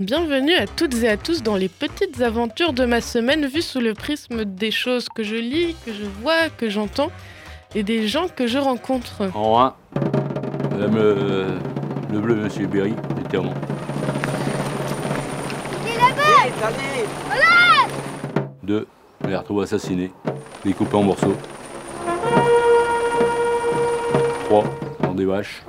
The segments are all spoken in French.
Bienvenue à toutes et à tous dans les petites aventures de ma semaine vues sous le prisme des choses que je lis, que je vois, que j'entends et des gens que je rencontre. En 1, Madame le, le bleu, Monsieur Berry, légèrement. Deux, on les retrouve assassinés, découpés en morceaux. Trois, dans des vaches.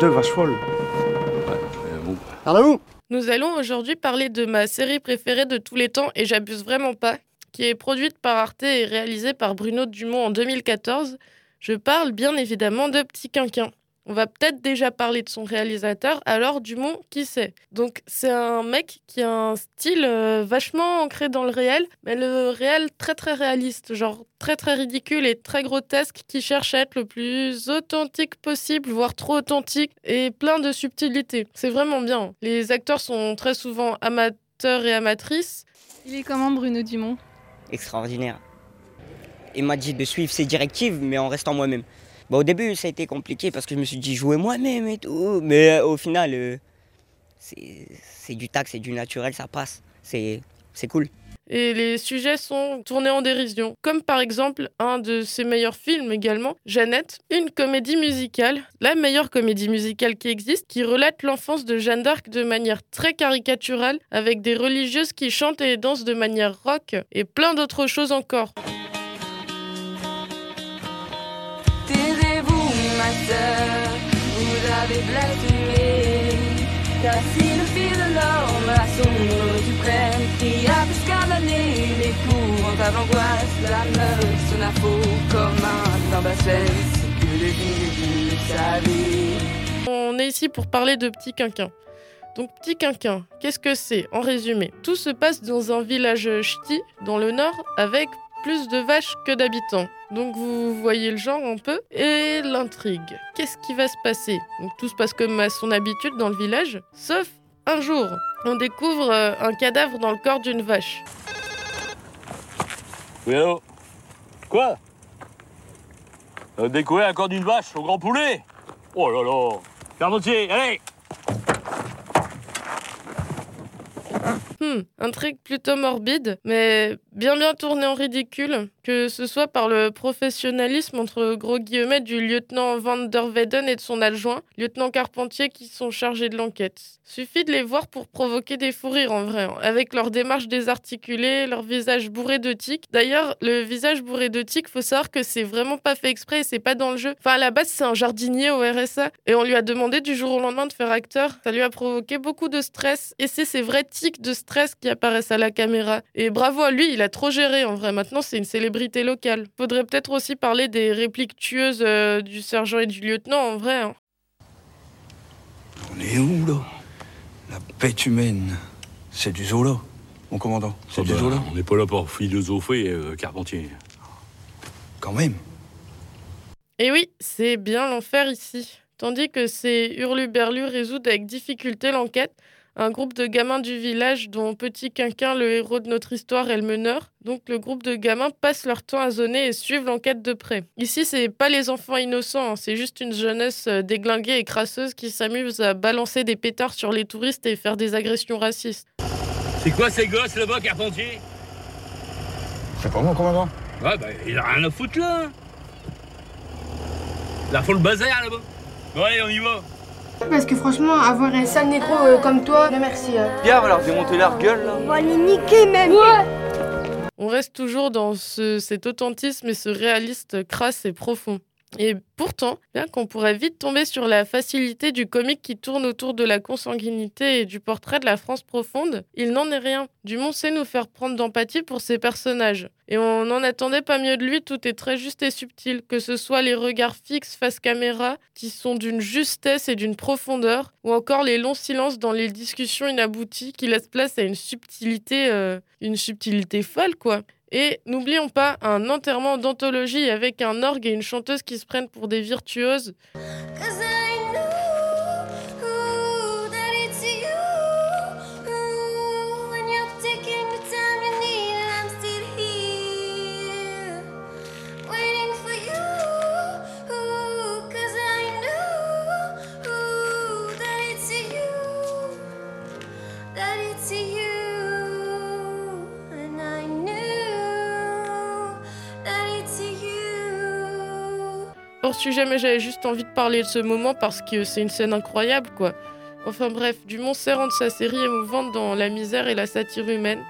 Deux vaches folles. Ouais, euh, bon. Nous allons aujourd'hui parler de ma série préférée de tous les temps et j'abuse vraiment pas, qui est produite par Arte et réalisée par Bruno Dumont en 2014. Je parle bien évidemment de Petit Quinquin. On va peut-être déjà parler de son réalisateur, alors Dumont, qui c'est Donc c'est un mec qui a un style euh, vachement ancré dans le réel, mais le réel très très réaliste, genre très très ridicule et très grotesque, qui cherche à être le plus authentique possible, voire trop authentique, et plein de subtilités. C'est vraiment bien. Les acteurs sont très souvent amateurs et amatrices. Il est comment Bruno Dumont? Extraordinaire. Il m'a dit de suivre ses directives, mais en restant moi-même. Bon, au début, ça a été compliqué parce que je me suis dit jouer moi-même et tout. Mais euh, au final, euh, c'est du tac, c'est du naturel, ça passe. C'est cool. Et les sujets sont tournés en dérision, comme par exemple un de ses meilleurs films également, Jeannette, une comédie musicale, la meilleure comédie musicale qui existe, qui relate l'enfance de Jeanne d'Arc de manière très caricaturale, avec des religieuses qui chantent et dansent de manière rock, et plein d'autres choses encore. On est ici pour parler de Petit Quinquin. Donc Petit Quinquin, qu'est-ce que c'est? En résumé, tout se passe dans un village ch'ti, dans le nord, avec plus de vaches que d'habitants. Donc vous voyez le genre un peu. Et l'intrigue. Qu'est-ce qui va se passer? Donc tout se passe comme à son habitude dans le village, sauf un jour, on découvre euh, un cadavre dans le corps d'une vache. Oui, allô? Quoi? Euh, Découvert un corps d'une vache au grand poulet? Oh là là Carpentier, allez Hmm, intrigue plutôt morbide, mais bien bien tournée en ridicule, que ce soit par le professionnalisme entre gros guillemets du lieutenant Van der Weyden et de son adjoint, lieutenant Carpentier, qui sont chargés de l'enquête. Suffit de les voir pour provoquer des fous rires en vrai, hein, avec leur démarche désarticulée, leur visage bourré de tics. D'ailleurs, le visage bourré de tics, faut savoir que c'est vraiment pas fait exprès et c'est pas dans le jeu. Enfin, à la base, c'est un jardinier au RSA et on lui a demandé du jour au lendemain de faire acteur. Ça lui a provoqué beaucoup de stress et c'est ces vrais tics de stress qui apparaissent à la caméra. Et bravo à lui, il a trop géré en vrai. Maintenant, c'est une célébrité locale. Faudrait peut-être aussi parler des répliques tueuses euh, du sergent et du lieutenant en vrai. hein. On est où, là? La bête humaine. C'est du zoo, là, mon commandant. C'est Ah du bah, zoo, là On n'est pas là pour philosopher, euh, Carpentier. Quand même. Et oui, c'est bien l'enfer ici. Tandis que ces hurluberlus résoudent avec difficulté l'enquête, un groupe de gamins du village, dont Petit Quinquin, le héros de notre histoire, est le meneur. Donc le groupe de gamins passe leur temps à zoner et suivent l'enquête de près. Ici, c'est pas les enfants innocents, hein, c'est juste une jeunesse euh, déglinguée et crasseuse qui s'amuse à balancer des pétards sur les touristes et faire des agressions racistes. C'est quoi ces gosses là-bas, Carpentier? C'est pas mon commandant Ouais, bah, il a rien à foutre là La fout le bazar là-bas allez, on y va Parce que franchement, avoir un sale négro euh, comme toi, non merci. hein. Pierre va leur démonter leur gueule là. On va les niquer même. On reste toujours dans ce- cet authentisme et ce réaliste crasse et profond. Et pourtant, bien qu'on pourrait vite tomber sur la facilité du comique qui tourne autour de la consanguinité et du portrait de la France profonde, il n'en est rien. Dumont sait nous faire prendre d'empathie pour ses personnages. Et on n'en attendait pas mieux de lui, tout est très juste et subtil, que ce soit les regards fixes face caméra, qui sont d'une justesse et d'une profondeur, ou encore les longs silences dans les discussions inabouties qui laissent place à une subtilité, euh, une subtilité folle, quoi. Et n'oublions pas un enterrement d'anthologie avec un orgue et une chanteuse qui se prennent pour des virtuoses. Hors sujet, mais j'avais juste envie de parler de ce moment parce que c'est une scène incroyable, quoi. Enfin bref, Dumont sait rendre sa série émouvante dans la misère et la satire humaine,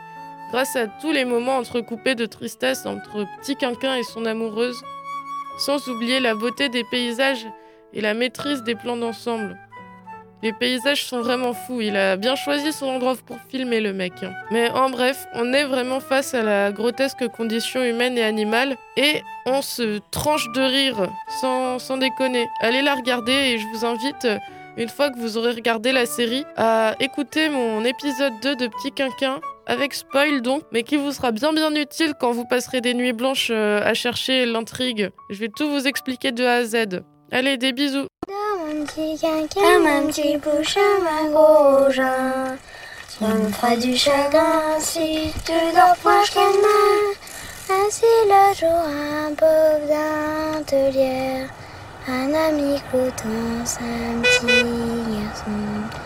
grâce à tous les moments entrecoupés de tristesse entre Petit Quinquin et son amoureuse, sans oublier la beauté des paysages et la maîtrise des plans d'ensemble. Les paysages sont vraiment fous, il a bien choisi son endroit pour filmer le mec. Mais en bref, on est vraiment face à la grotesque condition humaine et animale, et on se tranche de rire, sans, sans déconner. Allez la regarder et je vous invite, une fois que vous aurez regardé la série, à écouter mon épisode 2 de Petit Quinquin, avec spoil donc, mais qui vous sera bien bien utile quand vous passerez des nuits blanches euh, à chercher l'intrigue. Je vais tout vous expliquer de A à Z. Allez, des bisous un petit quinquin, un petit bouchon, un gros jean. Ça me fera du chagrin si tu dors proche qu'elle main. Ainsi le jour, un pauvre dentelière, un ami cloutons, un petit garçon.